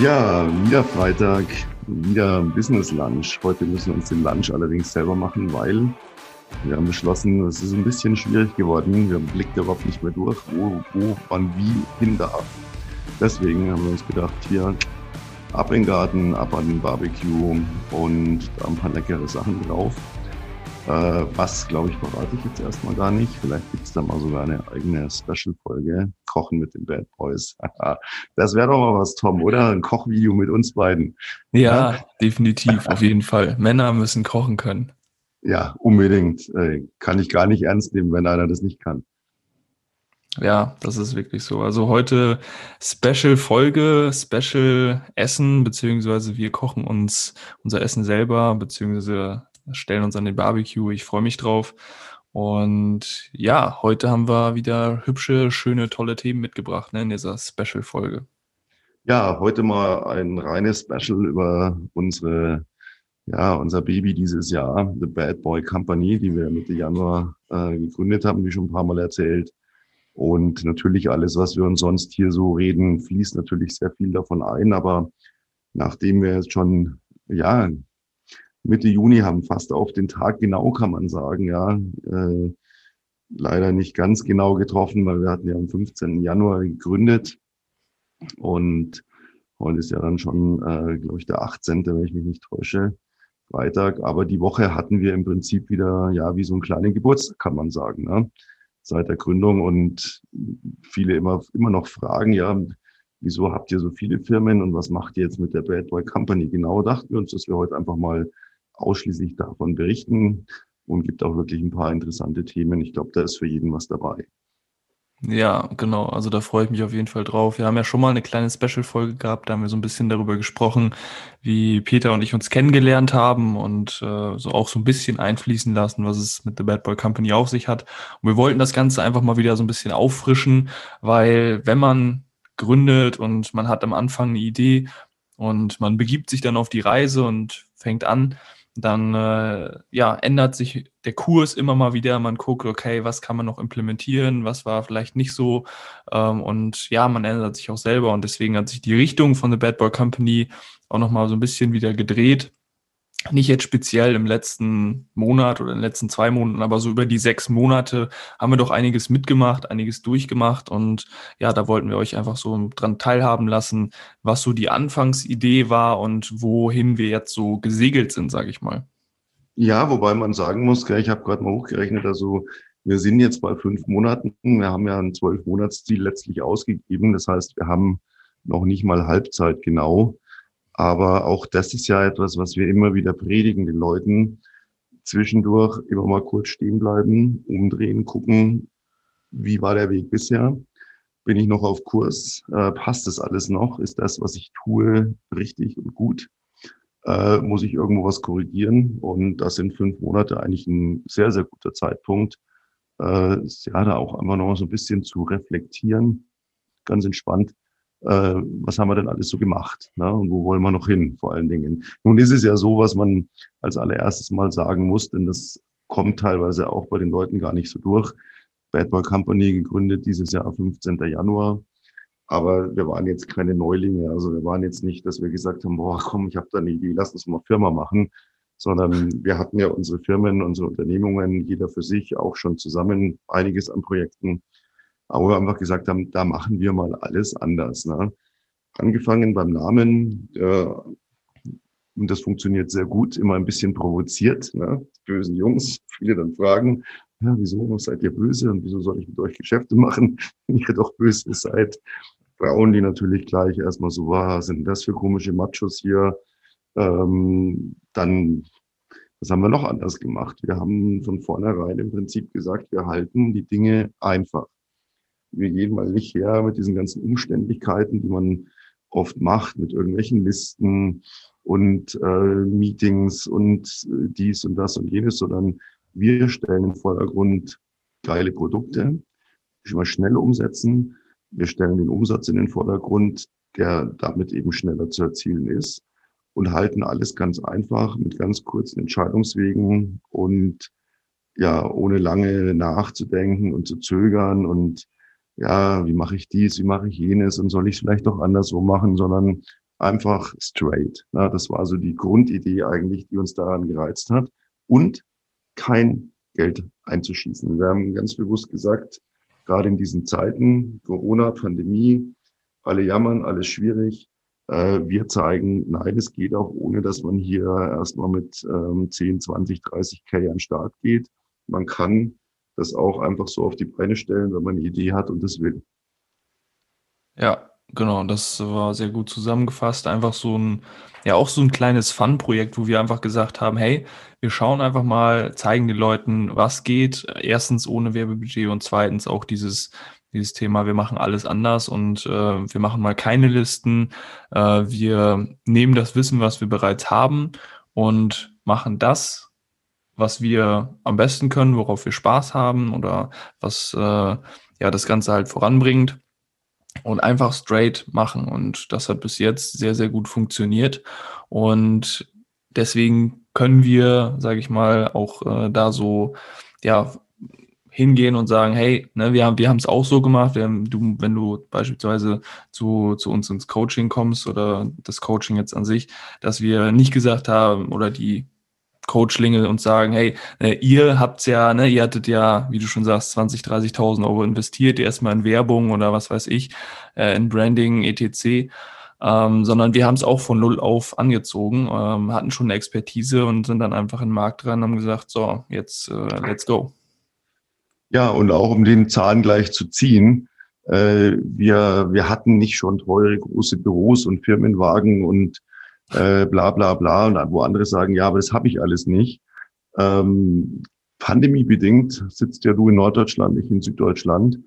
Ja, wieder Freitag, wieder Business Lunch. Heute müssen wir uns den Lunch allerdings selber machen, weil wir haben beschlossen, es ist ein bisschen schwierig geworden. Wir blicken überhaupt nicht mehr durch, wo, wo, wann, wie hin darf. Deswegen haben wir uns gedacht, hier ab in den Garten, ab an den Barbecue und da ein paar leckere Sachen drauf. Äh, was, glaube ich, verrate ich jetzt erstmal gar nicht. Vielleicht gibt es da mal sogar eine eigene Special-Folge. Kochen mit den Bad Boys. das wäre doch mal was, Tom, oder? Ein Kochvideo mit uns beiden. Ja, ja? definitiv, auf jeden Fall. Männer müssen kochen können. Ja, unbedingt. Äh, kann ich gar nicht ernst nehmen, wenn einer das nicht kann. Ja, das ist wirklich so. Also heute Special Folge, Special Essen, beziehungsweise wir kochen uns unser Essen selber, beziehungsweise stellen uns an den Barbecue. Ich freue mich drauf. Und ja, heute haben wir wieder hübsche, schöne, tolle Themen mitgebracht ne, in dieser Special-Folge. Ja, heute mal ein reines Special über unsere, ja, unser Baby dieses Jahr, The Bad Boy Company, die wir Mitte Januar äh, gegründet haben, wie schon ein paar Mal erzählt. Und natürlich alles, was wir uns sonst hier so reden, fließt natürlich sehr viel davon ein. Aber nachdem wir jetzt schon, ja, Mitte Juni haben, fast auf den Tag genau, kann man sagen, ja. Äh, leider nicht ganz genau getroffen, weil wir hatten ja am 15. Januar gegründet. Und heute ist ja dann schon, äh, glaube ich, der 18., wenn ich mich nicht täusche, Freitag. Aber die Woche hatten wir im Prinzip wieder, ja, wie so einen kleinen Geburtstag, kann man sagen, ne? seit der Gründung. Und viele immer, immer noch fragen, ja, wieso habt ihr so viele Firmen und was macht ihr jetzt mit der Bad Boy Company? Genau dachten wir uns, dass wir heute einfach mal ausschließlich davon berichten und gibt auch wirklich ein paar interessante Themen. Ich glaube, da ist für jeden was dabei. Ja, genau. Also da freue ich mich auf jeden Fall drauf. Wir haben ja schon mal eine kleine Special-Folge gehabt, da haben wir so ein bisschen darüber gesprochen, wie Peter und ich uns kennengelernt haben und äh, so auch so ein bisschen einfließen lassen, was es mit The Bad Boy Company auf sich hat. Und wir wollten das Ganze einfach mal wieder so ein bisschen auffrischen, weil wenn man gründet und man hat am Anfang eine Idee und man begibt sich dann auf die Reise und fängt an, dann äh, ja, ändert sich der Kurs immer mal wieder. Man guckt, okay, was kann man noch implementieren, was war vielleicht nicht so. Ähm, und ja, man ändert sich auch selber. Und deswegen hat sich die Richtung von The Bad Boy Company auch nochmal so ein bisschen wieder gedreht nicht jetzt speziell im letzten Monat oder in den letzten zwei Monaten, aber so über die sechs Monate haben wir doch einiges mitgemacht, einiges durchgemacht und ja, da wollten wir euch einfach so dran teilhaben lassen, was so die Anfangsidee war und wohin wir jetzt so gesegelt sind, sage ich mal. Ja, wobei man sagen muss, ich habe gerade mal hochgerechnet, also wir sind jetzt bei fünf Monaten, wir haben ja ein zwölf Monatsziel letztlich ausgegeben, das heißt, wir haben noch nicht mal Halbzeit genau. Aber auch das ist ja etwas, was wir immer wieder predigen den Leuten. Zwischendurch immer mal kurz stehen bleiben, umdrehen, gucken, wie war der Weg bisher? Bin ich noch auf Kurs? Äh, passt das alles noch? Ist das, was ich tue, richtig und gut? Äh, muss ich irgendwo was korrigieren? Und das sind fünf Monate eigentlich ein sehr, sehr guter Zeitpunkt, äh, ja, da auch einfach noch so ein bisschen zu reflektieren, ganz entspannt was haben wir denn alles so gemacht ne? und wo wollen wir noch hin vor allen Dingen. Nun ist es ja so, was man als allererstes mal sagen muss, denn das kommt teilweise auch bei den Leuten gar nicht so durch. Bad Boy Company gegründet dieses Jahr 15. Januar. Aber wir waren jetzt keine Neulinge. Also wir waren jetzt nicht, dass wir gesagt haben, boah, komm, ich habe da eine Idee, lass uns mal Firma machen. Sondern wir hatten ja unsere Firmen, unsere Unternehmungen, jeder für sich, auch schon zusammen einiges an Projekten aber wir einfach gesagt haben, da machen wir mal alles anders. Ne? Angefangen beim Namen, äh, und das funktioniert sehr gut, immer ein bisschen provoziert. Ne? Die bösen Jungs, viele dann fragen, ja, wieso seid ihr böse und wieso soll ich mit euch Geschäfte machen, wenn ihr doch böse seid? Frauen, die natürlich gleich erstmal so, war, sind das für komische Machos hier? Ähm, dann, was haben wir noch anders gemacht? Wir haben von vornherein im Prinzip gesagt, wir halten die Dinge einfach wir gehen mal nicht her mit diesen ganzen Umständlichkeiten, die man oft macht, mit irgendwelchen Listen und äh, Meetings und äh, dies und das und jenes, sondern wir stellen im Vordergrund geile Produkte, die wir schnell umsetzen. Wir stellen den Umsatz in den Vordergrund, der damit eben schneller zu erzielen ist und halten alles ganz einfach mit ganz kurzen Entscheidungswegen und ja, ohne lange nachzudenken und zu zögern und ja, wie mache ich dies, wie mache ich jenes und soll ich es vielleicht doch anderswo machen, sondern einfach straight. Ja, das war so die Grundidee eigentlich, die uns daran gereizt hat. Und kein Geld einzuschießen. Wir haben ganz bewusst gesagt, gerade in diesen Zeiten, Corona, Pandemie, alle jammern, alles schwierig. Äh, wir zeigen, nein, es geht auch ohne, dass man hier erstmal mit 10, 20, 30 K an Start geht. Man kann das auch einfach so auf die Beine stellen, wenn man eine Idee hat und das will. Ja, genau, das war sehr gut zusammengefasst. Einfach so ein, ja, auch so ein kleines Fun-Projekt, wo wir einfach gesagt haben, hey, wir schauen einfach mal, zeigen den Leuten, was geht. Erstens ohne Werbebudget und zweitens auch dieses, dieses Thema, wir machen alles anders und äh, wir machen mal keine Listen. Äh, wir nehmen das Wissen, was wir bereits haben und machen das, was wir am besten können, worauf wir Spaß haben oder was äh, ja das Ganze halt voranbringt und einfach straight machen. Und das hat bis jetzt sehr, sehr gut funktioniert. Und deswegen können wir, sage ich mal, auch äh, da so ja hingehen und sagen, hey, ne, wir haben wir haben es auch so gemacht. Haben, du, wenn du beispielsweise zu, zu uns ins Coaching kommst oder das Coaching jetzt an sich, dass wir nicht gesagt haben oder die Coachlinge und sagen, hey, äh, ihr habt's ja, ne, ihr hattet ja, wie du schon sagst, 20, 30.000 Euro investiert, erstmal in Werbung oder was weiß ich, äh, in Branding, etc. Ähm, sondern wir haben es auch von null auf angezogen, ähm, hatten schon eine Expertise und sind dann einfach in den Markt dran und haben gesagt, so, jetzt äh, let's go. Ja, und auch um den Zahn gleich zu ziehen, äh, wir, wir hatten nicht schon teure große Büros und Firmenwagen und äh, bla bla bla. Und wo andere sagen, ja, aber das habe ich alles nicht. Ähm, pandemiebedingt sitzt ja du in Norddeutschland, ich in Süddeutschland.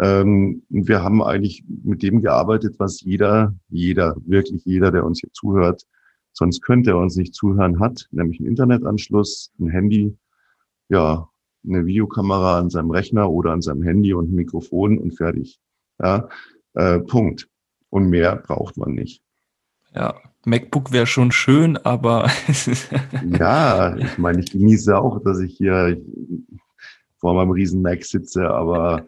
Ähm, und wir haben eigentlich mit dem gearbeitet, was jeder, jeder, wirklich jeder, der uns hier zuhört, sonst könnte er uns nicht zuhören, hat, nämlich einen Internetanschluss, ein Handy, ja, eine Videokamera an seinem Rechner oder an seinem Handy und ein Mikrofon und fertig. Ja, äh, Punkt. Und mehr braucht man nicht. Ja, MacBook wäre schon schön, aber. ja, ich meine, ich genieße auch, dass ich hier vor meinem riesen Mac sitze, aber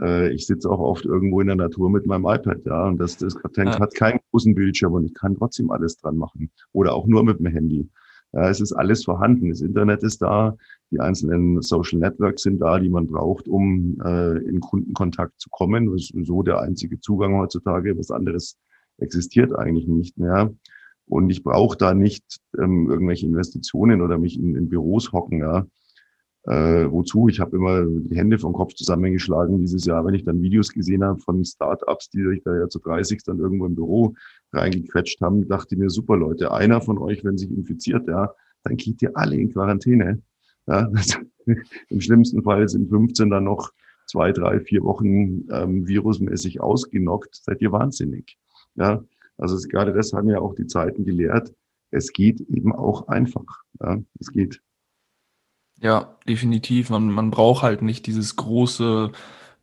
äh, ich sitze auch oft irgendwo in der Natur mit meinem iPad, ja, und das, das hat, ja. hat keinen großen Bildschirm und ich kann trotzdem alles dran machen. Oder auch nur mit dem Handy. Ja, es ist alles vorhanden. Das Internet ist da, die einzelnen Social Networks sind da, die man braucht, um äh, in Kundenkontakt zu kommen. Das ist so der einzige Zugang heutzutage. Was anderes existiert eigentlich nicht mehr. Und ich brauche da nicht ähm, irgendwelche Investitionen oder mich in, in Büros hocken, ja. Äh, wozu? Ich habe immer die Hände vom Kopf zusammengeschlagen dieses Jahr, wenn ich dann Videos gesehen habe von Startups, die sich da ja zu 30 dann irgendwo im Büro reingequetscht haben, dachte mir, super Leute, einer von euch, wenn sich infiziert, ja, dann geht ihr alle in Quarantäne. Ja, Im schlimmsten Fall sind 15 dann noch zwei, drei, vier Wochen ähm, virusmäßig ausgenockt. Seid ihr wahnsinnig? Ja, also es, gerade das haben ja auch die Zeiten gelehrt. Es geht eben auch einfach. Ja, es geht. Ja, definitiv. Man, man braucht halt nicht dieses große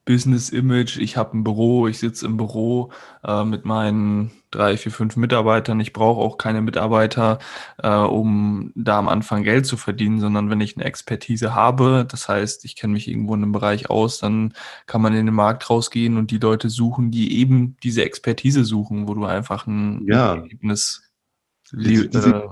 Business-Image. Ich habe ein Büro, ich sitze im Büro äh, mit meinen drei, vier, fünf Mitarbeitern. Ich brauche auch keine Mitarbeiter, äh, um da am Anfang Geld zu verdienen, sondern wenn ich eine Expertise habe, das heißt, ich kenne mich irgendwo in einem Bereich aus, dann kann man in den Markt rausgehen und die Leute suchen, die eben diese Expertise suchen, wo du einfach ein ja. Ergebnis diese, diese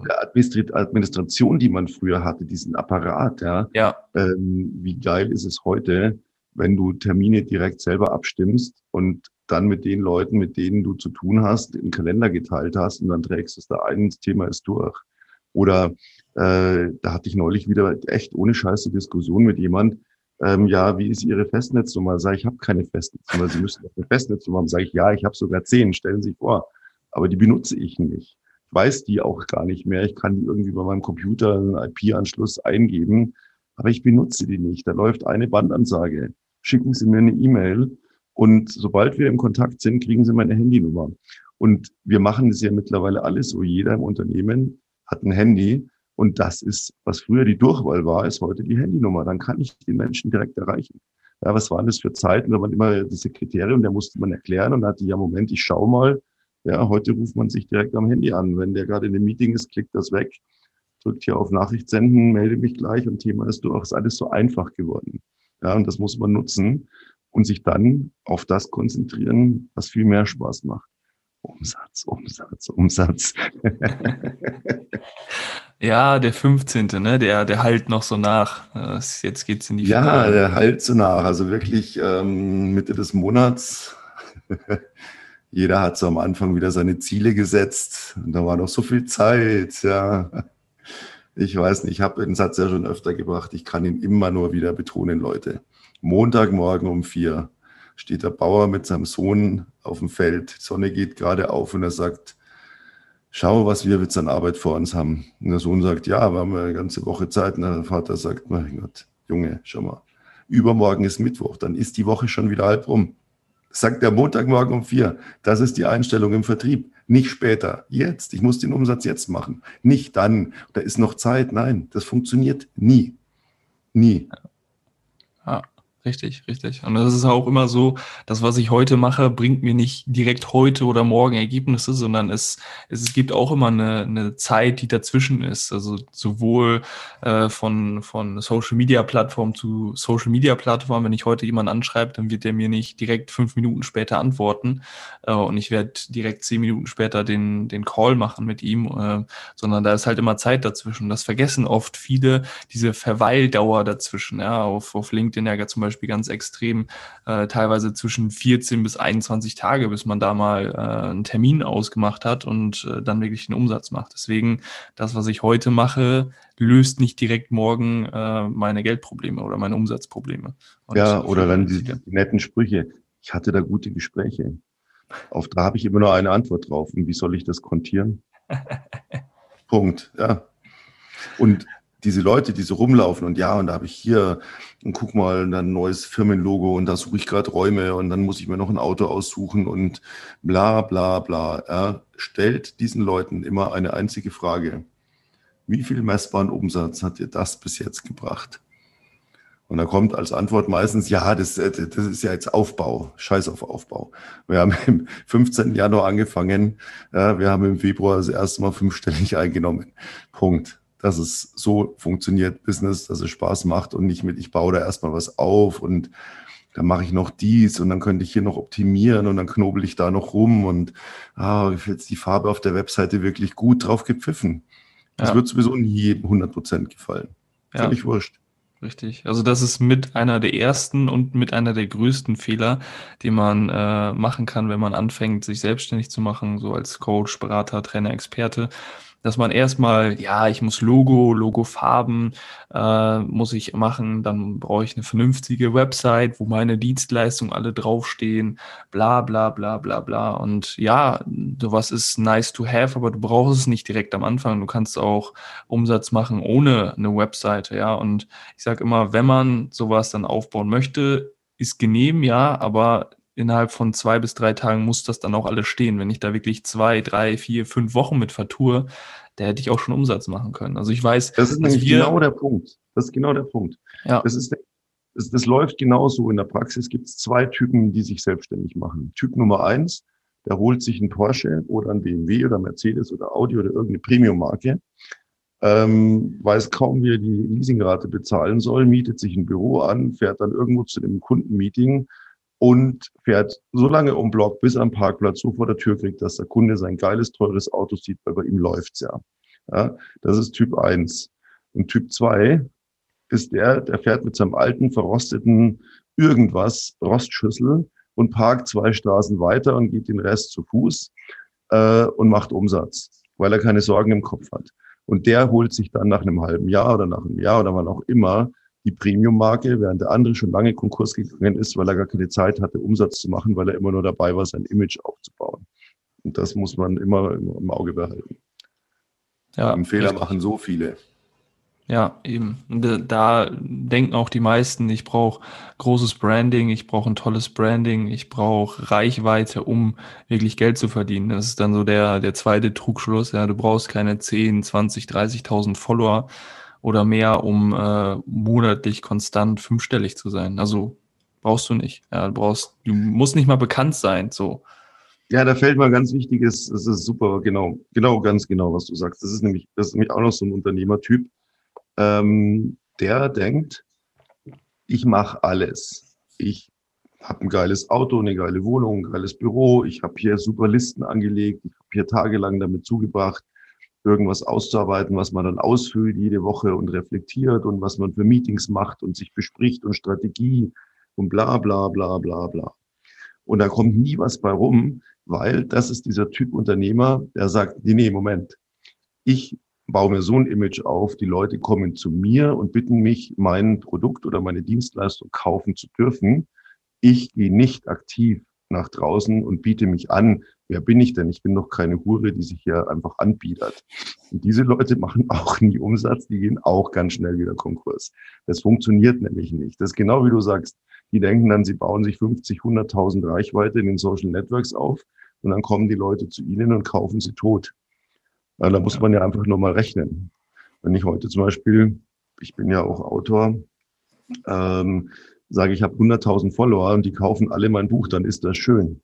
Administration, die man früher hatte, diesen Apparat, ja. ja. Ähm, wie geil ist es heute, wenn du Termine direkt selber abstimmst und dann mit den Leuten, mit denen du zu tun hast, den Kalender geteilt hast und dann trägst es da ein, das Thema ist durch. Oder äh, da hatte ich neulich wieder echt ohne scheiße Diskussion mit jemand, ähm, ja, wie ist Ihre Festnetznummer? Sag ich, ich habe keine Festnetznummer. Sie müssen eine Festnetznummer haben. Sage ich, ja, ich habe sogar zehn, stellen Sie sich vor. Aber die benutze ich nicht. Ich weiß die auch gar nicht mehr. Ich kann die irgendwie bei meinem Computer einen IP-Anschluss eingeben, aber ich benutze die nicht. Da läuft eine Bandansage schicken Sie mir eine E-Mail und sobald wir im Kontakt sind, kriegen Sie meine Handynummer. Und wir machen es ja mittlerweile alles so. Jeder im Unternehmen hat ein Handy und das ist, was früher die Durchwahl war, ist heute die Handynummer. Dann kann ich den Menschen direkt erreichen. Ja, was waren das für Zeiten? Da waren immer diese Kriterien, der musste man erklären und hatte ja, Moment, ich schau mal. Ja, heute ruft man sich direkt am Handy an. Wenn der gerade in einem Meeting ist, klickt das weg, drückt hier auf Nachricht senden, melde mich gleich und Thema ist durch. Ist alles so einfach geworden. Ja, und das muss man nutzen und sich dann auf das konzentrieren, was viel mehr Spaß macht. Umsatz, Umsatz, Umsatz. ja, der 15. Ne? Der, der halt noch so nach. Jetzt geht's in die Ja, Finale. der halt so nach. Also wirklich ähm, Mitte des Monats. Jeder hat so am Anfang wieder seine Ziele gesetzt. Und da war noch so viel Zeit, ja. Ich weiß nicht, ich habe den Satz ja schon öfter gebracht. Ich kann ihn immer nur wieder betonen, Leute. Montagmorgen um vier steht der Bauer mit seinem Sohn auf dem Feld. Die Sonne geht gerade auf und er sagt, schau, was wir jetzt an Arbeit vor uns haben. Und der Sohn sagt, ja, wir haben eine ganze Woche Zeit. Und der Vater sagt, mein Gott, Junge, schau mal, übermorgen ist Mittwoch, dann ist die Woche schon wieder halb rum. Sagt der Montagmorgen um vier. Das ist die Einstellung im Vertrieb. Nicht später, jetzt. Ich muss den Umsatz jetzt machen. Nicht dann. Da ist noch Zeit. Nein, das funktioniert nie. Nie. Richtig, richtig. Und das ist auch immer so, das, was ich heute mache, bringt mir nicht direkt heute oder morgen Ergebnisse, sondern es, es, gibt auch immer eine, eine Zeit, die dazwischen ist. Also sowohl äh, von, von Social Media Plattform zu Social Media Plattform. Wenn ich heute jemanden anschreibe, dann wird der mir nicht direkt fünf Minuten später antworten äh, und ich werde direkt zehn Minuten später den, den Call machen mit ihm, äh, sondern da ist halt immer Zeit dazwischen. Das vergessen oft viele, diese Verweildauer dazwischen. Ja, auf, auf LinkedIn ja zum Beispiel Beispiel ganz extrem, äh, teilweise zwischen 14 bis 21 Tage, bis man da mal äh, einen Termin ausgemacht hat und äh, dann wirklich den Umsatz macht. Deswegen, das, was ich heute mache, löst nicht direkt morgen äh, meine Geldprobleme oder meine Umsatzprobleme. Und ja, oder dann die, die netten Sprüche. Ich hatte da gute Gespräche. Auf da habe ich immer nur eine Antwort drauf. Und wie soll ich das kontieren? Punkt. Ja. Und diese Leute, die so rumlaufen und ja, und da habe ich hier und guck mal, dann ein neues Firmenlogo und da suche ich gerade Räume und dann muss ich mir noch ein Auto aussuchen und bla bla bla. Ja, stellt diesen Leuten immer eine einzige Frage. Wie viel messbaren Umsatz hat dir das bis jetzt gebracht? Und da kommt als Antwort meistens, ja, das, das ist ja jetzt Aufbau, Scheiß auf Aufbau. Wir haben im 15. Januar angefangen, wir haben im Februar das erste Mal fünfstellig eingenommen. Punkt dass es so funktioniert, Business, dass es Spaß macht und nicht mit, ich baue da erstmal was auf und dann mache ich noch dies und dann könnte ich hier noch optimieren und dann knobel ich da noch rum und ah, jetzt die Farbe auf der Webseite wirklich gut drauf gepfiffen. Das ja. wird sowieso nie jedem 100 Prozent gefallen. Völlig ja. wurscht. Richtig. Also das ist mit einer der ersten und mit einer der größten Fehler, die man äh, machen kann, wenn man anfängt, sich selbstständig zu machen, so als Coach, Berater, Trainer, Experte dass man erstmal, ja, ich muss Logo, Logofarben äh, muss ich machen, dann brauche ich eine vernünftige Website, wo meine Dienstleistungen alle draufstehen, bla bla bla bla bla. Und ja, sowas ist nice to have, aber du brauchst es nicht direkt am Anfang. Du kannst auch Umsatz machen ohne eine Webseite, ja. Und ich sage immer, wenn man sowas dann aufbauen möchte, ist genehm, ja, aber innerhalb von zwei bis drei Tagen muss das dann auch alles stehen. Wenn ich da wirklich zwei, drei, vier, fünf Wochen mit vertue, da hätte ich auch schon Umsatz machen können. Also ich weiß, das ist nämlich genau der Punkt. Das ist genau der Punkt. Ja. Das ist das, das läuft genauso. In der Praxis gibt es zwei Typen, die sich selbstständig machen. Typ Nummer eins, der holt sich einen Porsche oder einen BMW oder Mercedes oder Audi oder irgendeine Premium-Marke, ähm, weiß kaum, wie er die Leasingrate bezahlen soll, mietet sich ein Büro an, fährt dann irgendwo zu einem Kundenmeeting, und fährt so lange um Block, bis am Parkplatz so vor der Tür kriegt, dass der Kunde sein geiles, teures Auto sieht, weil bei ihm läuft's ja. ja. Das ist Typ 1. Und Typ 2 ist der, der fährt mit seinem alten, verrosteten irgendwas, Rostschüssel und parkt zwei Straßen weiter und geht den Rest zu Fuß äh, und macht Umsatz, weil er keine Sorgen im Kopf hat. Und der holt sich dann nach einem halben Jahr oder nach einem Jahr oder wann auch immer die Premium-Marke, während der andere schon lange Konkurs gegangen ist, weil er gar keine Zeit hatte, Umsatz zu machen, weil er immer nur dabei war, sein Image aufzubauen. Und das muss man immer im Auge behalten. Ja, Im Fehler richtig. machen so viele. Ja, eben. Da denken auch die meisten, ich brauche großes Branding, ich brauche ein tolles Branding, ich brauche Reichweite, um wirklich Geld zu verdienen. Das ist dann so der, der zweite Trugschluss. Ja, du brauchst keine 10, 20, 30.000 Follower oder mehr, um äh, monatlich konstant fünfstellig zu sein. Also brauchst du nicht. Ja, du brauchst, du musst nicht mal bekannt sein. So. Ja, da fällt mal ganz wichtiges, das ist super, genau, genau, ganz genau, was du sagst. Das ist nämlich, das ist nämlich auch noch so ein Unternehmertyp, ähm, der denkt, ich mache alles. Ich habe ein geiles Auto, eine geile Wohnung, ein geiles Büro, ich habe hier super Listen angelegt, ich habe hier tagelang damit zugebracht, irgendwas auszuarbeiten, was man dann ausfüllt jede Woche und reflektiert und was man für Meetings macht und sich bespricht und Strategie und bla bla bla bla bla. Und da kommt nie was bei rum, weil das ist dieser Typ Unternehmer, der sagt, nee, nee, Moment, ich baue mir so ein Image auf, die Leute kommen zu mir und bitten mich, mein Produkt oder meine Dienstleistung kaufen zu dürfen. Ich gehe nicht aktiv nach draußen und biete mich an. Wer bin ich denn? Ich bin doch keine Hure, die sich hier einfach anbietet. Und diese Leute machen auch nie Umsatz, die gehen auch ganz schnell wieder Konkurs. Das funktioniert nämlich nicht. Das ist genau wie du sagst. Die denken dann, sie bauen sich 50, 100.000 Reichweite in den Social Networks auf und dann kommen die Leute zu ihnen und kaufen sie tot. Da muss man ja einfach nur mal rechnen. Wenn ich heute zum Beispiel, ich bin ja auch Autor, ähm, sage, ich habe 100.000 Follower und die kaufen alle mein Buch, dann ist das schön.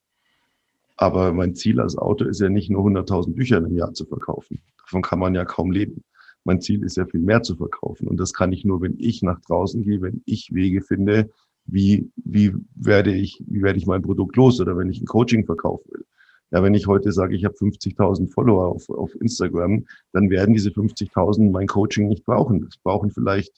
Aber mein Ziel als Autor ist ja nicht nur 100.000 Bücher im Jahr zu verkaufen. Davon kann man ja kaum leben. Mein Ziel ist ja viel mehr zu verkaufen. Und das kann ich nur, wenn ich nach draußen gehe, wenn ich Wege finde, wie, wie werde ich, wie werde ich mein Produkt los oder wenn ich ein Coaching verkaufen will. Ja, wenn ich heute sage, ich habe 50.000 Follower auf, auf Instagram, dann werden diese 50.000 mein Coaching nicht brauchen. Das brauchen vielleicht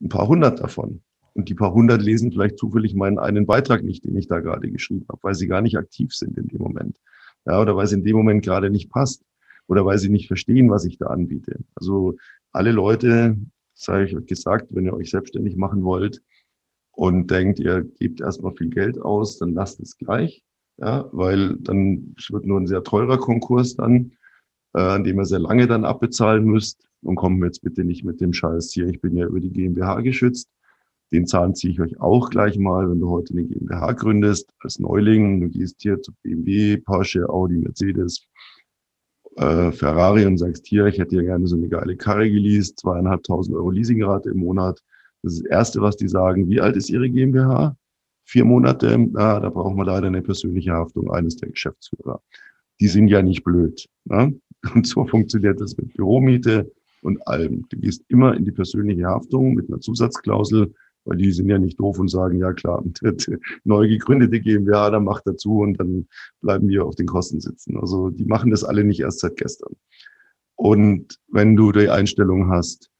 ein paar hundert davon. Und die paar hundert lesen vielleicht zufällig meinen einen Beitrag nicht, den ich da gerade geschrieben habe, weil sie gar nicht aktiv sind in dem Moment. Ja, oder weil es in dem Moment gerade nicht passt. Oder weil sie nicht verstehen, was ich da anbiete. Also alle Leute, das ich euch gesagt, wenn ihr euch selbstständig machen wollt und denkt, ihr gebt erstmal viel Geld aus, dann lasst es gleich ja, weil dann wird nur ein sehr teurer Konkurs dann, äh, an dem ihr sehr lange dann abbezahlen müsst. Und kommen jetzt bitte nicht mit dem Scheiß hier, ich bin ja über die GmbH geschützt. Den Zahn ziehe ich euch auch gleich mal, wenn du heute eine GmbH gründest, als Neuling, du gehst hier zu BMW, Porsche, Audi, Mercedes, äh, Ferrari und sagst hier, ich hätte ja gerne so eine geile Karre geleast, zweieinhalbtausend Euro Leasingrate im Monat. Das ist das Erste, was die sagen. Wie alt ist Ihre GmbH? vier Monate, ah, da brauchen wir leider eine persönliche Haftung eines der Geschäftsführer. Die sind ja nicht blöd. Ne? Und so funktioniert das mit Büromiete und allem. Du gehst immer in die persönliche Haftung mit einer Zusatzklausel, weil die sind ja nicht doof und sagen, ja klar, neu gegründete GmbH, dann macht dazu und dann bleiben wir auf den Kosten sitzen. Also die machen das alle nicht erst seit gestern. Und wenn du die Einstellung hast,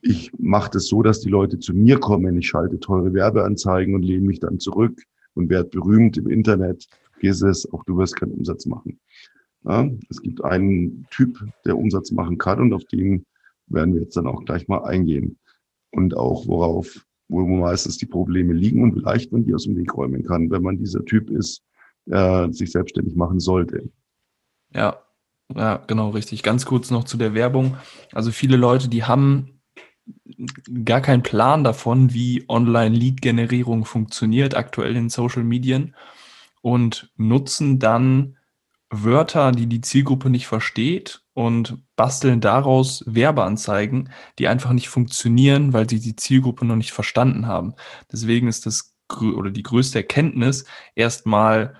ich mache das so, dass die Leute zu mir kommen. Ich schalte teure Werbeanzeigen und lehne mich dann zurück und werde berühmt im Internet. Vergiss es, auch du wirst keinen Umsatz machen. Ja, es gibt einen Typ, der Umsatz machen kann und auf den werden wir jetzt dann auch gleich mal eingehen. Und auch worauf, wo meistens die Probleme liegen und vielleicht man die aus dem Weg räumen kann, wenn man dieser Typ ist, der sich selbstständig machen sollte. Ja, ja, genau, richtig. Ganz kurz noch zu der Werbung. Also viele Leute, die haben gar keinen Plan davon, wie Online-Lead-Generierung funktioniert, aktuell in Social Medien und nutzen dann Wörter, die die Zielgruppe nicht versteht und basteln daraus Werbeanzeigen, die einfach nicht funktionieren, weil sie die Zielgruppe noch nicht verstanden haben. Deswegen ist das oder die größte Erkenntnis erstmal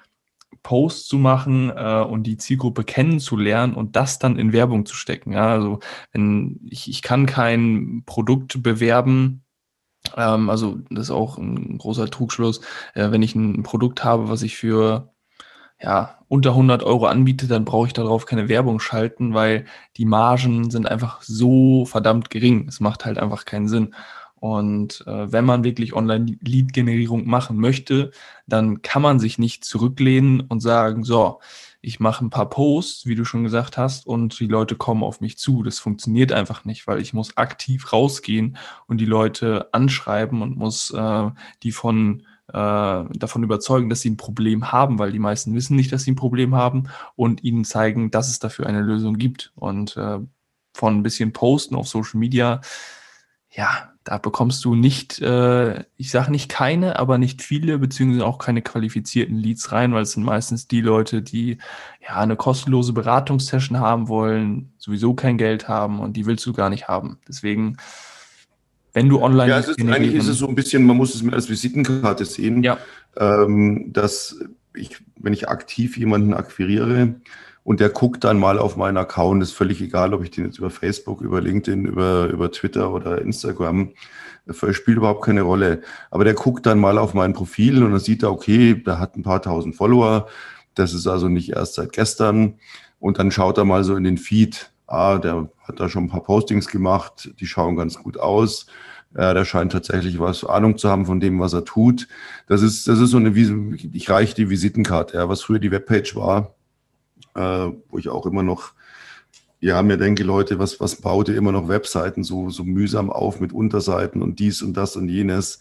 Posts zu machen äh, und die Zielgruppe kennenzulernen und das dann in Werbung zu stecken. Ja, also wenn ich, ich kann kein Produkt bewerben, ähm, also das ist auch ein großer Trugschluss, äh, wenn ich ein Produkt habe, was ich für ja, unter 100 Euro anbiete, dann brauche ich darauf keine Werbung schalten, weil die Margen sind einfach so verdammt gering. Es macht halt einfach keinen Sinn. Und äh, wenn man wirklich Online-Lead-Generierung machen möchte, dann kann man sich nicht zurücklehnen und sagen, so, ich mache ein paar Posts, wie du schon gesagt hast, und die Leute kommen auf mich zu. Das funktioniert einfach nicht, weil ich muss aktiv rausgehen und die Leute anschreiben und muss äh, die von äh, davon überzeugen, dass sie ein Problem haben, weil die meisten wissen nicht, dass sie ein Problem haben und ihnen zeigen, dass es dafür eine Lösung gibt. Und äh, von ein bisschen Posten auf Social Media, ja, da bekommst du nicht, äh, ich sage nicht keine, aber nicht viele, beziehungsweise auch keine qualifizierten Leads rein, weil es sind meistens die Leute, die ja eine kostenlose Beratungssession haben wollen, sowieso kein Geld haben und die willst du gar nicht haben. Deswegen, wenn du online. Ja, es ist, eigentlich ist es so ein bisschen, man muss es mir als Visitenkarte sehen, ja. ähm, dass ich, wenn ich aktiv jemanden akquiriere, Und der guckt dann mal auf meinen Account, ist völlig egal, ob ich den jetzt über Facebook, über LinkedIn, über, über Twitter oder Instagram, spielt überhaupt keine Rolle. Aber der guckt dann mal auf mein Profil und dann sieht er, okay, der hat ein paar tausend Follower. Das ist also nicht erst seit gestern. Und dann schaut er mal so in den Feed. Ah, der hat da schon ein paar Postings gemacht. Die schauen ganz gut aus. Ja, der scheint tatsächlich was Ahnung zu haben von dem, was er tut. Das ist, das ist so eine, ich reiche die Visitenkarte, ja, was früher die Webpage war, äh, wo ich auch immer noch, ja, mir denke, Leute, was, was baut ihr immer noch Webseiten so, so mühsam auf mit Unterseiten und dies und das und jenes.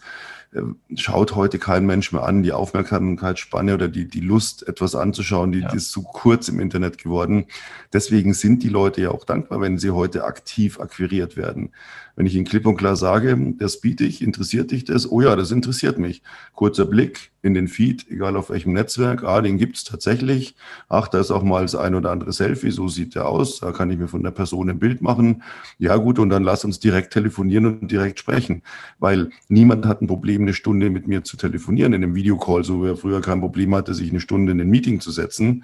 Äh, schaut heute kein Mensch mehr an. Die Aufmerksamkeitsspanne oder die, die Lust, etwas anzuschauen, die, ja. die ist zu kurz im Internet geworden. Deswegen sind die Leute ja auch dankbar, wenn sie heute aktiv akquiriert werden. Wenn ich Ihnen klipp und klar sage, das biete ich, interessiert dich das? Oh ja, das interessiert mich. Kurzer Blick in den Feed, egal auf welchem Netzwerk. Ah, den gibt's tatsächlich. Ach, da ist auch mal das ein oder andere Selfie. So sieht der aus. Da kann ich mir von der Person ein Bild machen. Ja, gut. Und dann lass uns direkt telefonieren und direkt sprechen. Weil niemand hat ein Problem, eine Stunde mit mir zu telefonieren in einem Videocall, so wie er früher kein Problem hatte, sich eine Stunde in ein Meeting zu setzen.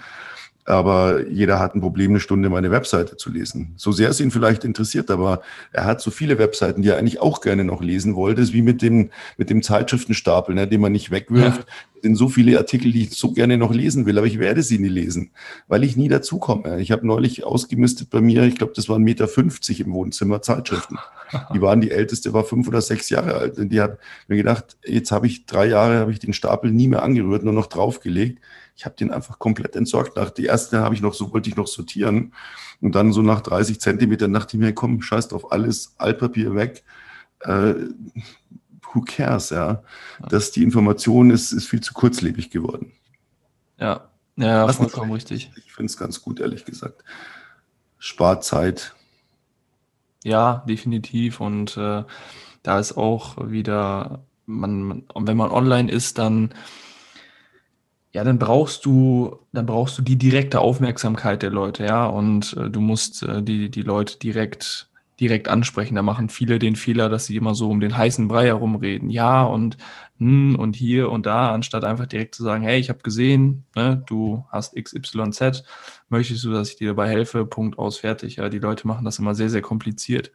Aber jeder hat ein Problem, eine Stunde meine Webseite zu lesen. So sehr es ihn vielleicht interessiert, aber er hat so viele Webseiten, die er eigentlich auch gerne noch lesen wollte. Ist wie mit dem, mit dem Zeitschriftenstapel, ne, den man nicht wegwirft. Ja. sind so viele Artikel, die ich so gerne noch lesen will, aber ich werde sie nie lesen, weil ich nie dazukomme. Ich habe neulich ausgemistet bei mir, ich glaube, das waren Meter 50 im Wohnzimmer Zeitschriften. Die waren, die älteste war fünf oder sechs Jahre alt. Und die hat mir gedacht, jetzt habe ich drei Jahre, habe ich den Stapel nie mehr angerührt, nur noch draufgelegt ich habe den einfach komplett entsorgt. Nach die erste habe ich noch so wollte ich noch sortieren und dann so nach 30 Zentimetern dachte ich mir, komm, scheiß auf alles, Altpapier weg. Äh, who cares, ja? Dass die Information ist, ist viel zu kurzlebig geworden. Ja, ja, Was vollkommen richtig. Ich finde es ganz gut, ehrlich gesagt. Spart Zeit. Ja, definitiv. Und äh, da ist auch wieder, man, wenn man online ist, dann ja, dann brauchst du, dann brauchst du die direkte Aufmerksamkeit der Leute, ja, und äh, du musst äh, die, die Leute direkt, direkt ansprechen. Da machen viele den Fehler, dass sie immer so um den heißen Brei herumreden. Ja, und hm, und hier und da, anstatt einfach direkt zu sagen, hey, ich habe gesehen, ne, du hast XYZ, möchtest du, dass ich dir dabei helfe? Punkt aus, fertig. Ja, die Leute machen das immer sehr, sehr kompliziert.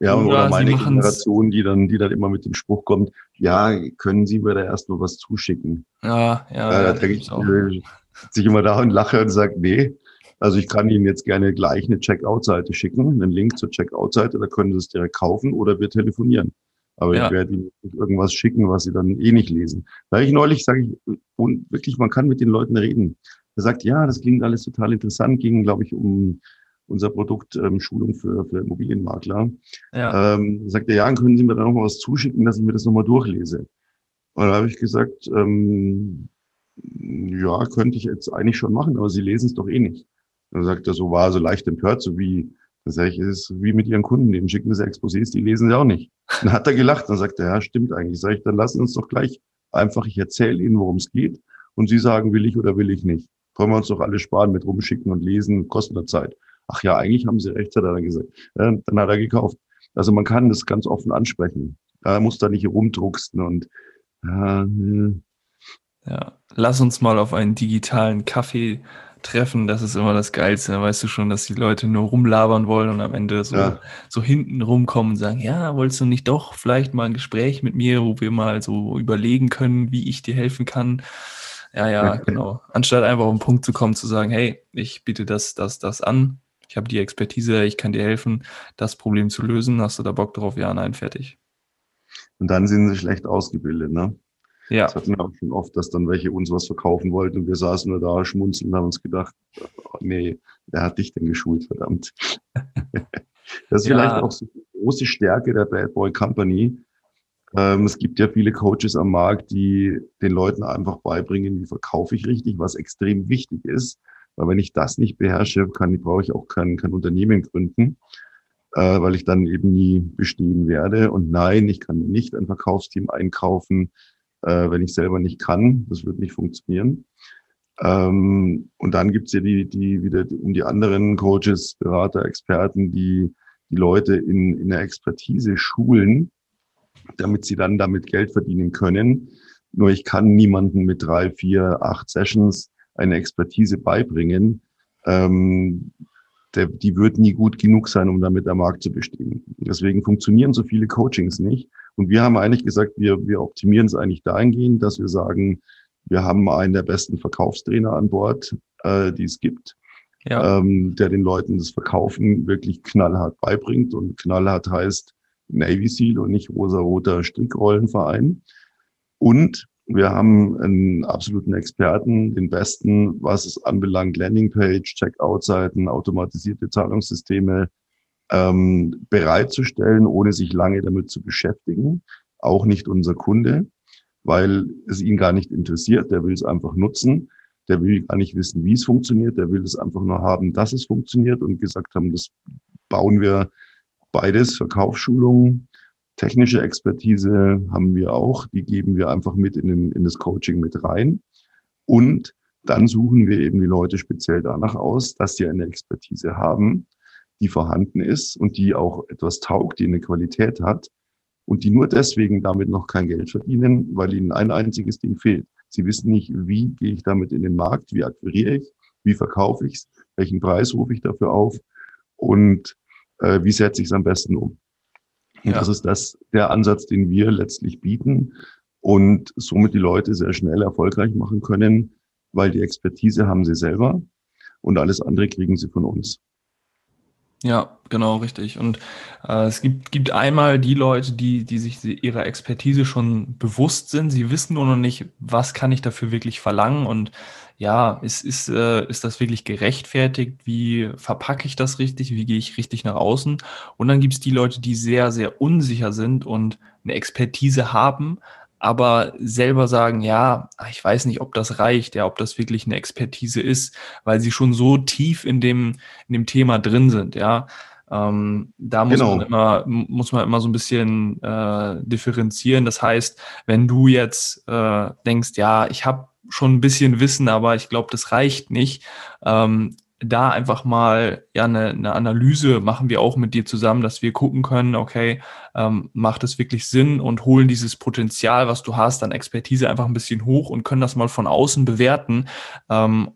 Ja, oder, oder meine Generation, die dann, die dann immer mit dem Spruch kommt, ja, können Sie mir da erst nur was zuschicken? Ja, ja. Äh, da denke ich, äh, sich immer da und lache und sage, nee, also ich kann Ihnen jetzt gerne gleich eine Checkout-Seite schicken, einen Link zur Checkout-Seite, da können Sie es direkt kaufen oder wir telefonieren. Aber ja. ich werde Ihnen irgendwas schicken, was Sie dann eh nicht lesen. Da ich neulich sage ich, und wirklich, man kann mit den Leuten reden. Er sagt, ja, das klingt alles total interessant, ging, glaube ich, um unser Produkt ähm, Schulung für, für Immobilienmakler. Ja. Ähm, sagt er, ja, können Sie mir da noch mal was zuschicken, dass ich mir das nochmal durchlese? Und da habe ich gesagt, ähm, ja, könnte ich jetzt eigentlich schon machen, aber Sie lesen es doch eh nicht. dann sagt er so, war so leicht empört, so wie, das sage ich, ist wie mit Ihren Kunden, denen schicken Sie Exposés, die lesen sie auch nicht. Dann hat er gelacht, dann sagt er, ja, stimmt eigentlich. Sag ich, dann lassen Sie uns doch gleich einfach, ich erzähle Ihnen, worum es geht und Sie sagen, will ich oder will ich nicht. Können wir uns doch alle sparen mit rumschicken und lesen, kostet Zeit ach ja, eigentlich haben sie recht, hat er dann gesagt. Ja, dann hat er gekauft. Also man kann das ganz offen ansprechen. Er muss da nicht rumdrucksten und ja, ja, lass uns mal auf einen digitalen Kaffee treffen, das ist immer das Geilste. Da weißt du schon, dass die Leute nur rumlabern wollen und am Ende so, ja. so hinten rumkommen und sagen, ja, wolltest du nicht doch vielleicht mal ein Gespräch mit mir, wo wir mal so überlegen können, wie ich dir helfen kann? Ja, ja, genau. Anstatt einfach auf den Punkt zu kommen, zu sagen, hey, ich biete das, das, das an ich habe die Expertise, ich kann dir helfen, das Problem zu lösen. Hast du da Bock drauf? Ja, nein, fertig. Und dann sind sie schlecht ausgebildet, ne? Ja. Das hatten wir auch schon oft, dass dann welche uns was verkaufen wollten und wir saßen nur da, schmunzeln und haben uns gedacht, oh, nee, wer hat dich denn geschult, verdammt? das ist ja. vielleicht auch so eine große Stärke der Bad Boy Company. Ähm, es gibt ja viele Coaches am Markt, die den Leuten einfach beibringen, wie verkaufe ich richtig, was extrem wichtig ist. Weil wenn ich das nicht beherrsche, kann, brauche ich auch kein, kein Unternehmen gründen, äh, weil ich dann eben nie bestehen werde. Und nein, ich kann nicht ein Verkaufsteam einkaufen, äh, wenn ich selber nicht kann. Das wird nicht funktionieren. Ähm, und dann gibt's ja die, die wieder um die anderen Coaches, Berater, Experten, die die Leute in, in der Expertise schulen, damit sie dann damit Geld verdienen können. Nur ich kann niemanden mit drei, vier, acht Sessions eine Expertise beibringen, ähm, der, die wird nie gut genug sein, um damit der Markt zu bestehen. Deswegen funktionieren so viele Coachings nicht. Und wir haben eigentlich gesagt, wir, wir optimieren es eigentlich dahingehend, dass wir sagen, wir haben einen der besten Verkaufstrainer an Bord, äh, die es gibt, ja. ähm, der den Leuten das Verkaufen wirklich knallhart beibringt. Und knallhart heißt Navy Seal und nicht rosa-roter Strickrollenverein. Und wir haben einen absoluten Experten, den besten, was es anbelangt, Landingpage, Checkout-Seiten, automatisierte Zahlungssysteme ähm, bereitzustellen, ohne sich lange damit zu beschäftigen. Auch nicht unser Kunde, weil es ihn gar nicht interessiert. Der will es einfach nutzen. Der will gar nicht wissen, wie es funktioniert. Der will es einfach nur haben, dass es funktioniert und gesagt haben, das bauen wir beides, Verkaufsschulungen, Technische Expertise haben wir auch, die geben wir einfach mit in, den, in das Coaching mit rein. Und dann suchen wir eben die Leute speziell danach aus, dass sie eine Expertise haben, die vorhanden ist und die auch etwas taugt, die eine Qualität hat und die nur deswegen damit noch kein Geld verdienen, weil ihnen ein einziges Ding fehlt. Sie wissen nicht, wie gehe ich damit in den Markt, wie akquiriere ich, wie verkaufe ich es, welchen Preis rufe ich dafür auf und äh, wie setze ich es am besten um. Und ja. das ist das, der Ansatz, den wir letztlich bieten und somit die Leute sehr schnell erfolgreich machen können, weil die Expertise haben sie selber und alles andere kriegen sie von uns. Ja, genau, richtig. Und äh, es gibt, gibt einmal die Leute, die, die sich ihrer Expertise schon bewusst sind. Sie wissen nur noch nicht, was kann ich dafür wirklich verlangen und ja, ist, ist, äh, ist das wirklich gerechtfertigt? Wie verpacke ich das richtig? Wie gehe ich richtig nach außen? Und dann gibt es die Leute, die sehr, sehr unsicher sind und eine Expertise haben, aber selber sagen, ja, ich weiß nicht, ob das reicht, ja, ob das wirklich eine Expertise ist, weil sie schon so tief in dem, in dem Thema drin sind, ja. Ähm, da muss genau. man immer, muss man immer so ein bisschen äh, differenzieren. Das heißt, wenn du jetzt äh, denkst, ja, ich habe schon ein bisschen Wissen, aber ich glaube, das reicht nicht. Ähm, da einfach mal ja eine, eine Analyse machen wir auch mit dir zusammen, dass wir gucken können, okay, ähm, macht es wirklich Sinn und holen dieses Potenzial, was du hast, an Expertise einfach ein bisschen hoch und können das mal von außen bewerten, ähm,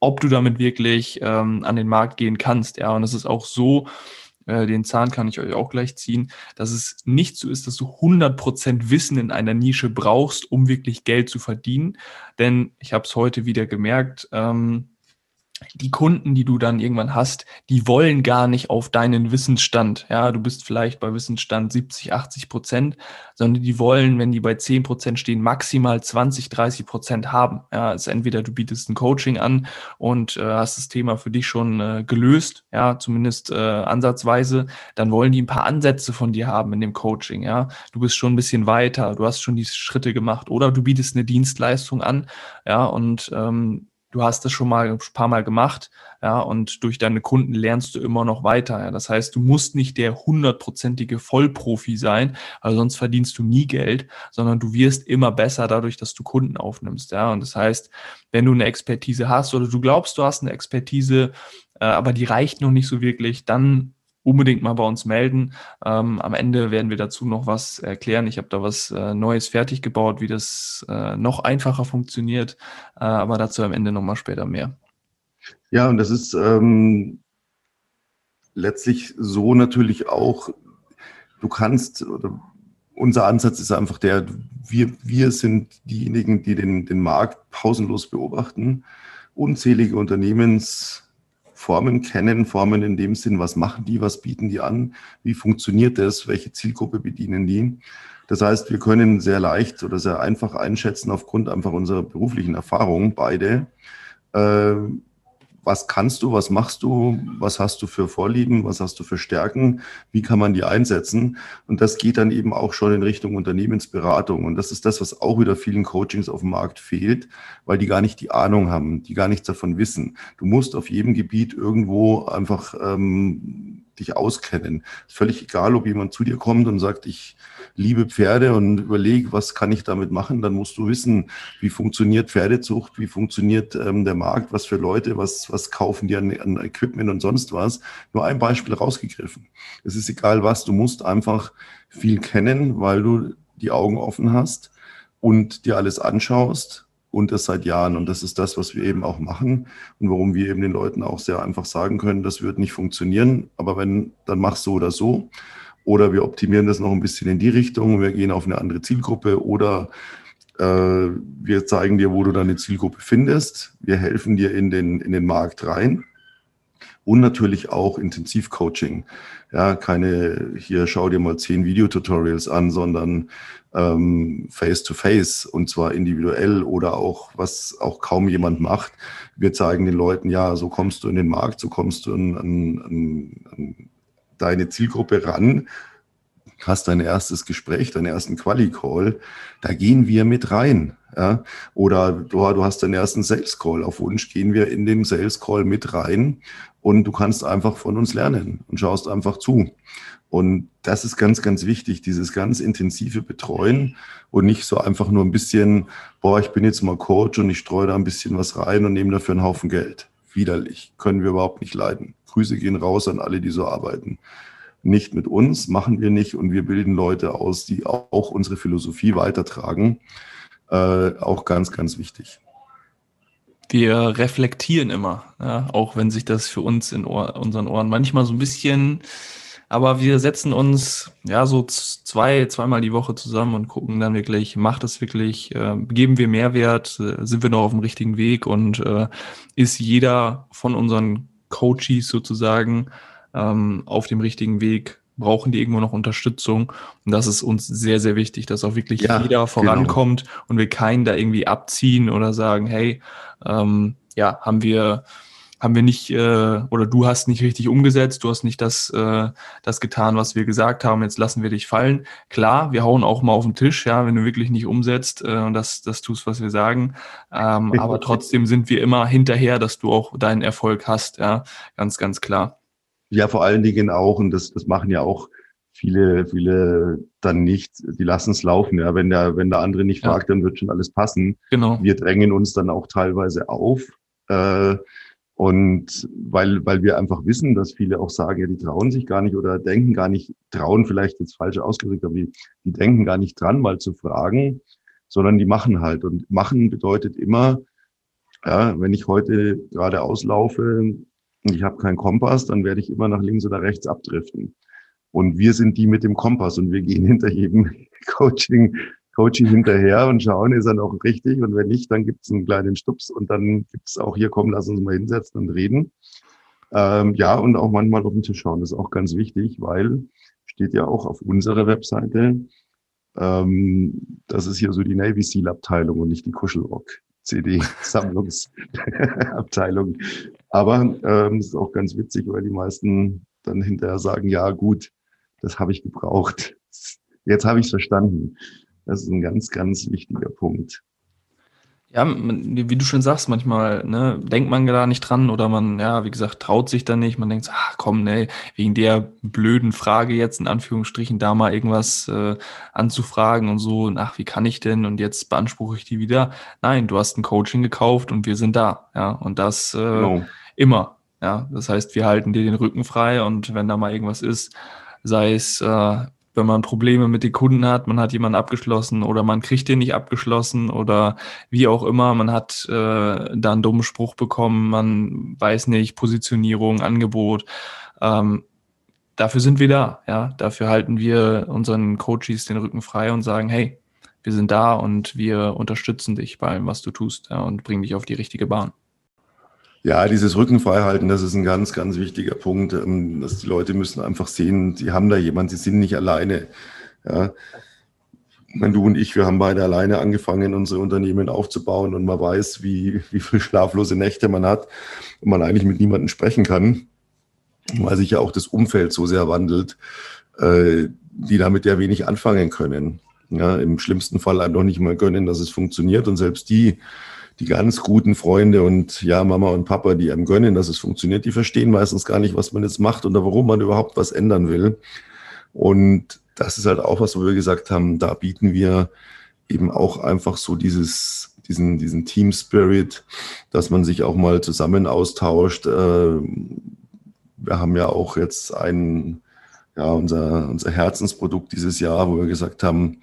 ob du damit wirklich ähm, an den Markt gehen kannst. Ja, und es ist auch so, äh, den Zahn kann ich euch auch gleich ziehen, dass es nicht so ist, dass du 100% Wissen in einer Nische brauchst, um wirklich Geld zu verdienen. Denn ich habe es heute wieder gemerkt, ähm, die Kunden, die du dann irgendwann hast, die wollen gar nicht auf deinen Wissensstand. Ja, du bist vielleicht bei Wissensstand 70, 80 Prozent, sondern die wollen, wenn die bei 10 Prozent stehen, maximal 20, 30 Prozent haben. Ja, also entweder du bietest ein Coaching an und äh, hast das Thema für dich schon äh, gelöst, ja, zumindest äh, ansatzweise, dann wollen die ein paar Ansätze von dir haben in dem Coaching. Ja, du bist schon ein bisschen weiter, du hast schon die Schritte gemacht oder du bietest eine Dienstleistung an, ja, und ähm, du hast das schon mal ein paar Mal gemacht, ja, und durch deine Kunden lernst du immer noch weiter. Ja. Das heißt, du musst nicht der hundertprozentige Vollprofi sein, weil sonst verdienst du nie Geld, sondern du wirst immer besser dadurch, dass du Kunden aufnimmst. Ja. Und das heißt, wenn du eine Expertise hast oder du glaubst, du hast eine Expertise, äh, aber die reicht noch nicht so wirklich, dann unbedingt mal bei uns melden. Ähm, am Ende werden wir dazu noch was erklären. Ich habe da was äh, Neues fertig gebaut, wie das äh, noch einfacher funktioniert, äh, aber dazu am Ende nochmal später mehr. Ja, und das ist ähm, letztlich so natürlich auch, du kannst, oder unser Ansatz ist einfach der, wir, wir sind diejenigen, die den, den Markt pausenlos beobachten. Unzählige Unternehmens- Formen kennen, Formen in dem Sinn, was machen die, was bieten die an, wie funktioniert das, welche Zielgruppe bedienen die. Das heißt, wir können sehr leicht oder sehr einfach einschätzen aufgrund einfach unserer beruflichen Erfahrung beide, äh, was kannst du, was machst du, was hast du für Vorlieben, was hast du für Stärken, wie kann man die einsetzen. Und das geht dann eben auch schon in Richtung Unternehmensberatung. Und das ist das, was auch wieder vielen Coachings auf dem Markt fehlt, weil die gar nicht die Ahnung haben, die gar nichts davon wissen. Du musst auf jedem Gebiet irgendwo einfach ähm, dich auskennen. Ist völlig egal, ob jemand zu dir kommt und sagt, ich liebe Pferde und überlege, was kann ich damit machen, dann musst du wissen, wie funktioniert Pferdezucht, wie funktioniert ähm, der Markt, was für Leute, was, was kaufen die an, an Equipment und sonst was. Nur ein Beispiel rausgegriffen. Es ist egal was, du musst einfach viel kennen, weil du die Augen offen hast und dir alles anschaust und das seit Jahren. Und das ist das, was wir eben auch machen und warum wir eben den Leuten auch sehr einfach sagen können, das wird nicht funktionieren, aber wenn, dann mach so oder so. Oder wir optimieren das noch ein bisschen in die Richtung, wir gehen auf eine andere Zielgruppe oder äh, wir zeigen dir, wo du deine Zielgruppe findest. Wir helfen dir in den, in den Markt rein und natürlich auch Intensivcoaching. Ja, keine, hier schau dir mal zehn Videotutorials an, sondern ähm, face to face und zwar individuell oder auch, was auch kaum jemand macht. Wir zeigen den Leuten, ja, so kommst du in den Markt, so kommst du an, an, an deine Zielgruppe ran hast dein erstes Gespräch, deinen ersten Quali-Call, da gehen wir mit rein. Ja? Oder du, du hast deinen ersten Sales-Call. Auf Wunsch gehen wir in den Sales-Call mit rein und du kannst einfach von uns lernen und schaust einfach zu. Und das ist ganz, ganz wichtig, dieses ganz intensive Betreuen und nicht so einfach nur ein bisschen, boah, ich bin jetzt mal Coach und ich streue da ein bisschen was rein und nehme dafür einen Haufen Geld. Widerlich, können wir überhaupt nicht leiden. Grüße gehen raus an alle, die so arbeiten nicht mit uns, machen wir nicht und wir bilden Leute aus, die auch unsere Philosophie weitertragen. Äh, auch ganz, ganz wichtig. Wir reflektieren immer, ja, auch wenn sich das für uns in Ohr, unseren Ohren manchmal so ein bisschen, aber wir setzen uns ja so zwei, zweimal die Woche zusammen und gucken dann wirklich, macht es wirklich, äh, geben wir Mehrwert, äh, sind wir noch auf dem richtigen Weg und äh, ist jeder von unseren Coaches sozusagen ähm, auf dem richtigen Weg, brauchen die irgendwo noch Unterstützung. Und das ist uns sehr, sehr wichtig, dass auch wirklich ja, jeder genau. vorankommt genau. und wir keinen da irgendwie abziehen oder sagen, hey, ähm, ja, haben wir haben wir nicht äh, oder du hast nicht richtig umgesetzt, du hast nicht das, äh, das getan, was wir gesagt haben, jetzt lassen wir dich fallen. Klar, wir hauen auch mal auf den Tisch, ja, wenn du wirklich nicht umsetzt äh, und das, das tust, was wir sagen. Ähm, aber trotzdem sind wir immer hinterher, dass du auch deinen Erfolg hast, ja, ganz, ganz klar. Ja, vor allen Dingen auch, und das, das machen ja auch viele, viele dann nicht, die lassen es laufen. Ja, wenn der, wenn der andere nicht ja. fragt, dann wird schon alles passen. Genau. Wir drängen uns dann auch teilweise auf. Äh, und weil, weil wir einfach wissen, dass viele auch sagen, ja, die trauen sich gar nicht oder denken gar nicht, trauen vielleicht jetzt falsch ausgedrückt, aber die, die denken gar nicht dran, mal zu fragen, sondern die machen halt. Und machen bedeutet immer, ja, wenn ich heute gerade auslaufe, ich habe keinen Kompass, dann werde ich immer nach links oder rechts abdriften. Und wir sind die mit dem Kompass und wir gehen hinter jedem Coaching, Coaching hinterher und schauen, ist er noch richtig und wenn nicht, dann gibt es einen kleinen Stups und dann gibt es auch hier, komm, lass uns mal hinsetzen und reden. Ähm, ja, und auch manchmal auf den Tisch schauen, das ist auch ganz wichtig, weil steht ja auch auf unserer Webseite, ähm, das ist hier so die Navy Seal Abteilung und nicht die Kuschelrock. CD-Sammlungsabteilung. Aber ähm, ist auch ganz witzig, weil die meisten dann hinterher sagen, ja gut, das habe ich gebraucht. Jetzt habe ich es verstanden. Das ist ein ganz, ganz wichtiger Punkt. Ja, wie du schon sagst, manchmal ne, denkt man da nicht dran oder man, ja, wie gesagt, traut sich da nicht. Man denkt, so, ach komm, ne, wegen der blöden Frage jetzt in Anführungsstrichen da mal irgendwas äh, anzufragen und so, ach, wie kann ich denn? Und jetzt beanspruche ich die wieder. Nein, du hast ein Coaching gekauft und wir sind da, ja, und das äh, genau. immer. Ja, das heißt, wir halten dir den Rücken frei und wenn da mal irgendwas ist, sei es äh, wenn man Probleme mit den Kunden hat, man hat jemanden abgeschlossen oder man kriegt den nicht abgeschlossen oder wie auch immer, man hat äh, da einen dummen Spruch bekommen, man weiß nicht, Positionierung, Angebot. Ähm, dafür sind wir da, ja. Dafür halten wir unseren Coaches den Rücken frei und sagen, hey, wir sind da und wir unterstützen dich bei allem, was du tust ja, und bringen dich auf die richtige Bahn. Ja, dieses Rückenfreihalten, das ist ein ganz, ganz wichtiger Punkt. Ähm, dass die Leute müssen einfach sehen, sie haben da jemanden, sie sind nicht alleine. Ja. Meine, du und ich, wir haben beide alleine angefangen, unsere Unternehmen aufzubauen und man weiß, wie, wie viele schlaflose Nächte man hat und man eigentlich mit niemandem sprechen kann, weil sich ja auch das Umfeld so sehr wandelt, äh, die damit ja wenig anfangen können. Ja, Im schlimmsten Fall einem noch nicht mal gönnen, dass es funktioniert und selbst die die ganz guten Freunde und ja, Mama und Papa, die einem gönnen, dass es funktioniert, die verstehen meistens gar nicht, was man jetzt macht oder warum man überhaupt was ändern will. Und das ist halt auch was, wo wir gesagt haben, da bieten wir eben auch einfach so dieses, diesen, diesen Team Spirit, dass man sich auch mal zusammen austauscht. Äh, wir haben ja auch jetzt ein, ja, unser, unser Herzensprodukt dieses Jahr, wo wir gesagt haben,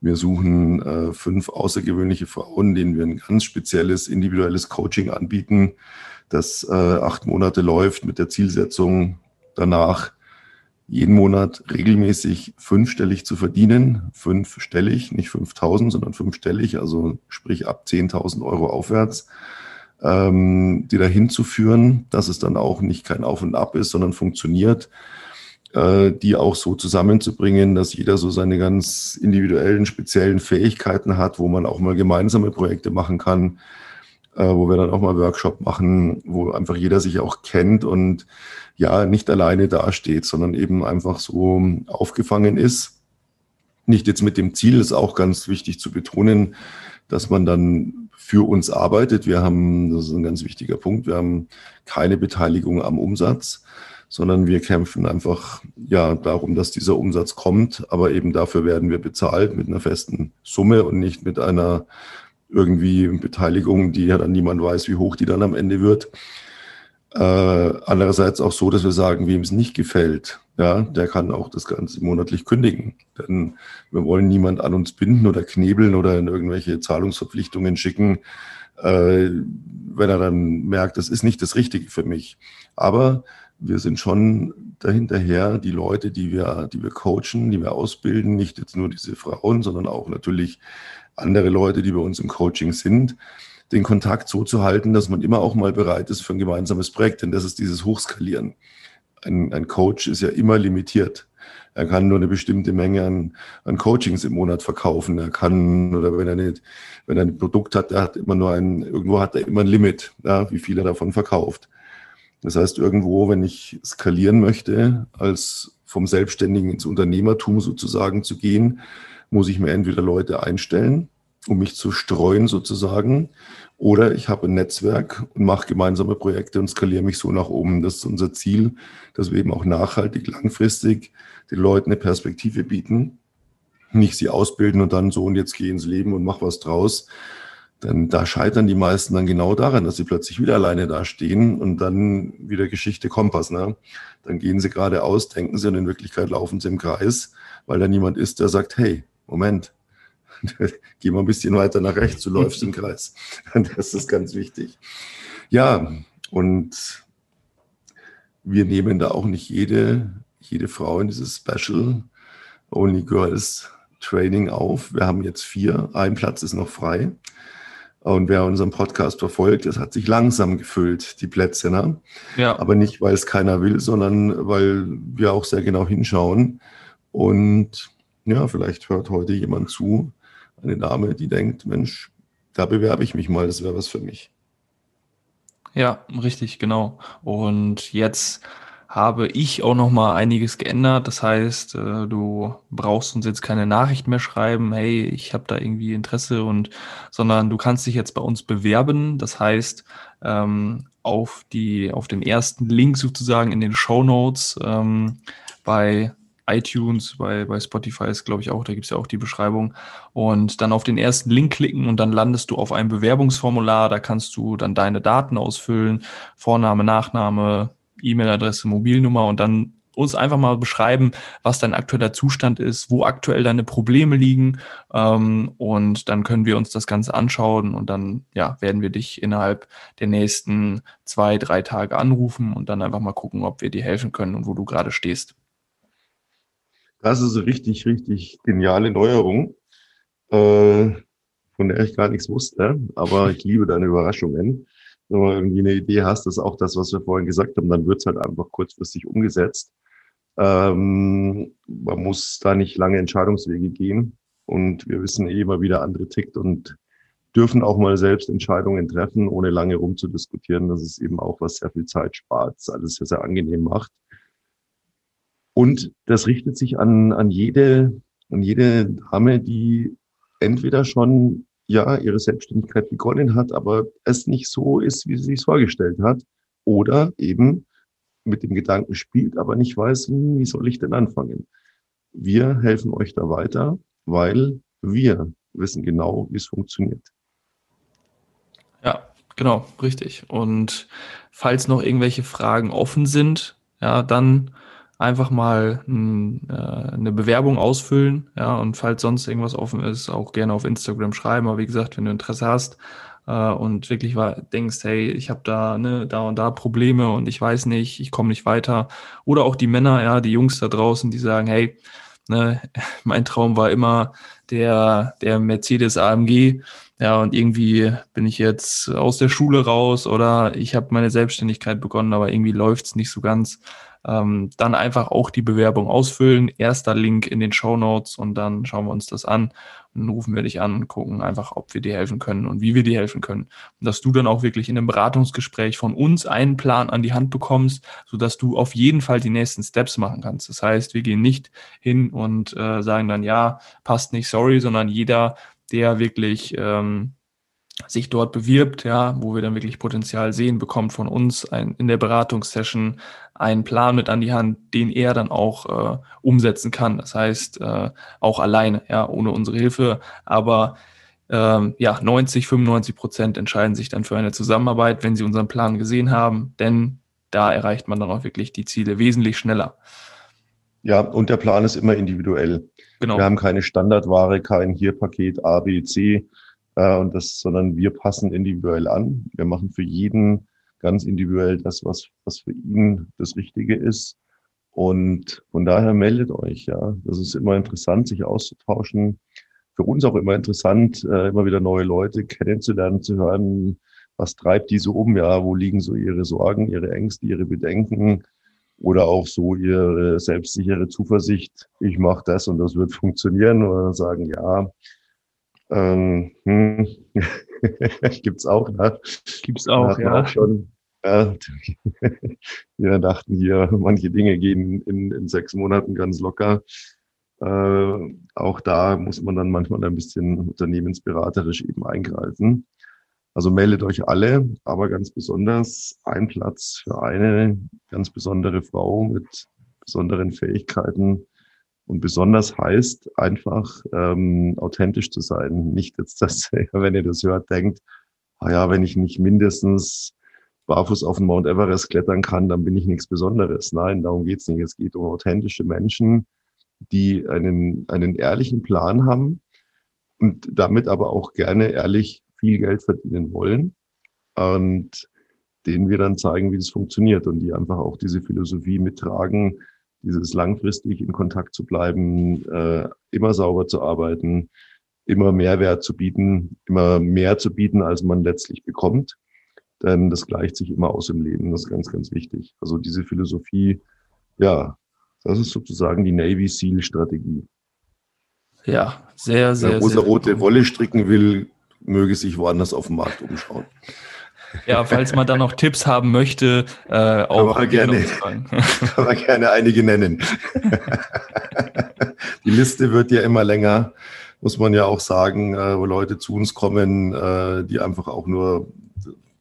Wir suchen äh, fünf außergewöhnliche Frauen, denen wir ein ganz spezielles individuelles Coaching anbieten, das äh, acht Monate läuft mit der Zielsetzung, danach jeden Monat regelmäßig fünfstellig zu verdienen. Fünfstellig, nicht 5000, sondern fünfstellig, also sprich ab 10.000 Euro aufwärts, ähm, die dahin zu führen, dass es dann auch nicht kein Auf und Ab ist, sondern funktioniert die auch so zusammenzubringen, dass jeder so seine ganz individuellen, speziellen Fähigkeiten hat, wo man auch mal gemeinsame Projekte machen kann, äh, wo wir dann auch mal Workshop machen, wo einfach jeder sich auch kennt und ja, nicht alleine dasteht, sondern eben einfach so aufgefangen ist. Nicht jetzt mit dem Ziel, ist auch ganz wichtig zu betonen, dass man dann für uns arbeitet. Wir haben, das ist ein ganz wichtiger Punkt, wir haben keine Beteiligung am Umsatz sondern wir kämpfen einfach ja darum, dass dieser Umsatz kommt, aber eben dafür werden wir bezahlt mit einer festen Summe und nicht mit einer irgendwie Beteiligung, die ja dann niemand weiß, wie hoch die dann am Ende wird. Äh, andererseits auch so, dass wir sagen, wem es nicht gefällt, ja, der kann auch das Ganze monatlich kündigen. Denn wir wollen niemand an uns binden oder knebeln oder in irgendwelche Zahlungsverpflichtungen schicken, äh, wenn er dann merkt, das ist nicht das Richtige für mich. Aber wir sind schon dahinterher, die Leute, die wir, die wir coachen, die wir ausbilden, nicht jetzt nur diese Frauen, sondern auch natürlich andere Leute, die bei uns im Coaching sind, den Kontakt so zu halten, dass man immer auch mal bereit ist für ein gemeinsames Projekt. Denn das ist dieses Hochskalieren. Ein, ein Coach ist ja immer limitiert. Er kann nur eine bestimmte Menge an, an Coachings im Monat verkaufen. Er kann, oder wenn er nicht, wenn er ein Produkt hat, der hat immer nur ein, irgendwo hat er immer ein Limit, ja, wie viel er davon verkauft. Das heißt, irgendwo, wenn ich skalieren möchte, als vom Selbstständigen ins Unternehmertum sozusagen zu gehen, muss ich mir entweder Leute einstellen, um mich zu streuen sozusagen, oder ich habe ein Netzwerk und mache gemeinsame Projekte und skaliere mich so nach oben. Das ist unser Ziel, dass wir eben auch nachhaltig, langfristig den Leuten eine Perspektive bieten, nicht sie ausbilden und dann so und jetzt geh ins Leben und mach was draus, denn da scheitern die meisten dann genau daran, dass sie plötzlich wieder alleine dastehen und dann wieder Geschichte Kompass. Ne? Dann gehen sie geradeaus, denken sie und in Wirklichkeit laufen sie im Kreis, weil da niemand ist, der sagt, hey, Moment, geh mal ein bisschen weiter nach rechts, du läufst im Kreis. Das ist ganz wichtig. Ja, und wir nehmen da auch nicht jede, jede Frau in dieses Special Only Girls Training auf. Wir haben jetzt vier, ein Platz ist noch frei. Und wer unseren Podcast verfolgt, das hat sich langsam gefüllt, die Plätze. Ne? Ja. Aber nicht, weil es keiner will, sondern weil wir auch sehr genau hinschauen. Und ja, vielleicht hört heute jemand zu, eine Dame, die denkt, Mensch, da bewerbe ich mich mal, das wäre was für mich. Ja, richtig, genau. Und jetzt habe ich auch noch mal einiges geändert. Das heißt, äh, du brauchst uns jetzt keine Nachricht mehr schreiben, hey, ich habe da irgendwie Interesse und, sondern du kannst dich jetzt bei uns bewerben. Das heißt, ähm, auf die, auf den ersten Link sozusagen in den Show Notes ähm, bei iTunes, bei, bei Spotify ist, glaube ich, auch, da gibt es ja auch die Beschreibung. Und dann auf den ersten Link klicken und dann landest du auf einem Bewerbungsformular. Da kannst du dann deine Daten ausfüllen, Vorname, Nachname, E-Mail-Adresse, Mobilnummer und dann uns einfach mal beschreiben, was dein aktueller Zustand ist, wo aktuell deine Probleme liegen. Ähm, und dann können wir uns das Ganze anschauen und dann ja, werden wir dich innerhalb der nächsten zwei, drei Tage anrufen und dann einfach mal gucken, ob wir dir helfen können und wo du gerade stehst. Das ist eine richtig, richtig geniale Neuerung, äh, von der ich gar nichts wusste, aber ich liebe deine Überraschungen wenn du irgendwie eine Idee hast, das ist auch das, was wir vorhin gesagt haben, dann wird es halt einfach kurzfristig umgesetzt. Ähm, man muss da nicht lange Entscheidungswege gehen. Und wir wissen eh immer wieder, andere tickt und dürfen auch mal selbst Entscheidungen treffen, ohne lange rumzudiskutieren. Das ist eben auch, was sehr viel Zeit spart, alles sehr, sehr angenehm macht. Und das richtet sich an, an jede, an jede Dame, die entweder schon ja ihre Selbstständigkeit begonnen hat, aber es nicht so ist, wie sie sich vorgestellt hat. Oder eben mit dem Gedanken spielt, aber nicht weiß, wie soll ich denn anfangen. Wir helfen euch da weiter, weil wir wissen genau, wie es funktioniert. Ja, genau, richtig. Und falls noch irgendwelche Fragen offen sind, ja, dann einfach mal ein, äh, eine Bewerbung ausfüllen, ja, und falls sonst irgendwas offen ist, auch gerne auf Instagram schreiben. Aber wie gesagt, wenn du Interesse hast äh, und wirklich war, denkst, hey, ich habe da, ne, da und da Probleme und ich weiß nicht, ich komme nicht weiter. Oder auch die Männer, ja, die Jungs da draußen, die sagen, hey, ne, mein Traum war immer der, der Mercedes AMG. Ja, und irgendwie bin ich jetzt aus der Schule raus oder ich habe meine Selbstständigkeit begonnen, aber irgendwie läuft's nicht so ganz ähm, dann einfach auch die Bewerbung ausfüllen. Erster Link in den Show Notes und dann schauen wir uns das an und dann rufen wir dich an und gucken einfach, ob wir dir helfen können und wie wir dir helfen können. Und dass du dann auch wirklich in einem Beratungsgespräch von uns einen Plan an die Hand bekommst, sodass du auf jeden Fall die nächsten Steps machen kannst. Das heißt, wir gehen nicht hin und äh, sagen dann, ja, passt nicht, sorry, sondern jeder, der wirklich ähm, sich dort bewirbt, ja, wo wir dann wirklich Potenzial sehen, bekommt von uns ein, in der Beratungssession einen Plan mit an die Hand, den er dann auch äh, umsetzen kann. Das heißt, äh, auch alleine, ja, ohne unsere Hilfe. Aber ähm, ja, 90, 95 Prozent entscheiden sich dann für eine Zusammenarbeit, wenn sie unseren Plan gesehen haben, denn da erreicht man dann auch wirklich die Ziele wesentlich schneller. Ja, und der Plan ist immer individuell. Genau. Wir haben keine Standardware, kein hier Paket A, B, C äh, und das, sondern wir passen individuell an. Wir machen für jeden ganz individuell das, was, was für ihn das Richtige ist. Und von daher meldet euch, ja. Das ist immer interessant, sich auszutauschen. Für uns auch immer interessant, äh, immer wieder neue Leute kennenzulernen, zu hören, was treibt die so um, ja, wo liegen so ihre Sorgen, ihre Ängste, ihre Bedenken oder auch so ihre selbstsichere Zuversicht, ich mache das und das wird funktionieren oder sagen, ja, ähm, hm. Gibt's auch, ne? Gibt's auch, ja. Auch schon, ja. Wir dachten hier, manche Dinge gehen in, in sechs Monaten ganz locker. Äh, auch da muss man dann manchmal ein bisschen unternehmensberaterisch eben eingreifen. Also meldet euch alle, aber ganz besonders ein Platz für eine ganz besondere Frau mit besonderen Fähigkeiten, und besonders heißt einfach ähm, authentisch zu sein. Nicht jetzt, dass, wenn ihr das hört, denkt, ah ja, wenn ich nicht mindestens barfuß auf den Mount Everest klettern kann, dann bin ich nichts Besonderes. Nein, darum geht's nicht. Es geht um authentische Menschen, die einen, einen ehrlichen Plan haben und damit aber auch gerne ehrlich viel Geld verdienen wollen und denen wir dann zeigen, wie das funktioniert und die einfach auch diese Philosophie mittragen, dieses langfristig in Kontakt zu bleiben, äh, immer sauber zu arbeiten, immer Mehrwert zu bieten, immer mehr zu bieten, als man letztlich bekommt. Denn das gleicht sich immer aus im Leben. Das ist ganz, ganz wichtig. Also diese Philosophie, ja, das ist sozusagen die Navy SEAL Strategie. Ja, sehr, sehr. Wer rosa-rote Wolle stricken will, möge sich woanders auf dem Markt umschauen. Ja, falls man da noch Tipps haben möchte, äh, auch aber gerne, aber gerne einige nennen. Die Liste wird ja immer länger, muss man ja auch sagen, äh, wo Leute zu uns kommen, äh, die einfach auch nur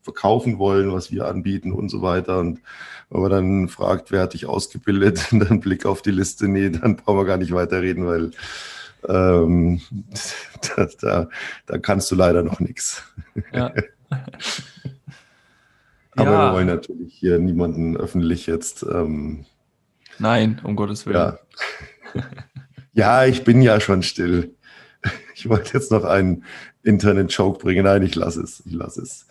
verkaufen wollen, was wir anbieten und so weiter. Und wenn man dann fragt, wer hat dich ausgebildet, und dann Blick auf die Liste, nee, dann brauchen wir gar nicht weiterreden, weil ähm, da, da, da kannst du leider noch nichts. Ja. Aber ja. wir wollen natürlich hier niemanden öffentlich jetzt. Ähm, Nein, um Gottes Willen. Ja. ja, ich bin ja schon still. Ich wollte jetzt noch einen Internet-Joke bringen. Nein, ich lasse es. Ich lasse es.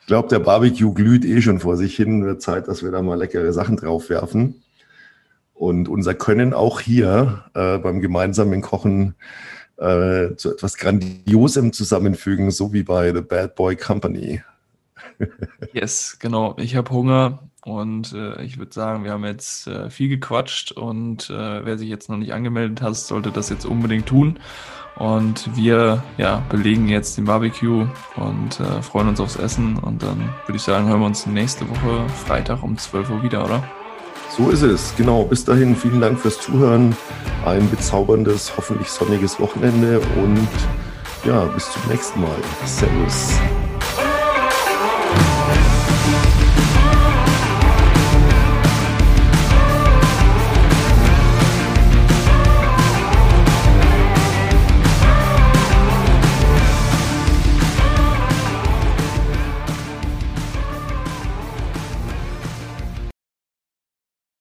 Ich glaube, der Barbecue glüht eh schon vor sich hin. Wird Zeit, dass wir da mal leckere Sachen drauf werfen. Und unser Können auch hier äh, beim gemeinsamen Kochen äh, zu etwas Grandiosem zusammenfügen, so wie bei The Bad Boy Company. Yes, genau. Ich habe Hunger und äh, ich würde sagen, wir haben jetzt äh, viel gequatscht und äh, wer sich jetzt noch nicht angemeldet hat, sollte das jetzt unbedingt tun. Und wir ja, belegen jetzt den Barbecue und äh, freuen uns aufs Essen. Und dann würde ich sagen, hören wir uns nächste Woche Freitag um 12 Uhr wieder, oder? So ist es, genau. Bis dahin, vielen Dank fürs Zuhören. Ein bezauberndes, hoffentlich sonniges Wochenende und ja, bis zum nächsten Mal. Servus.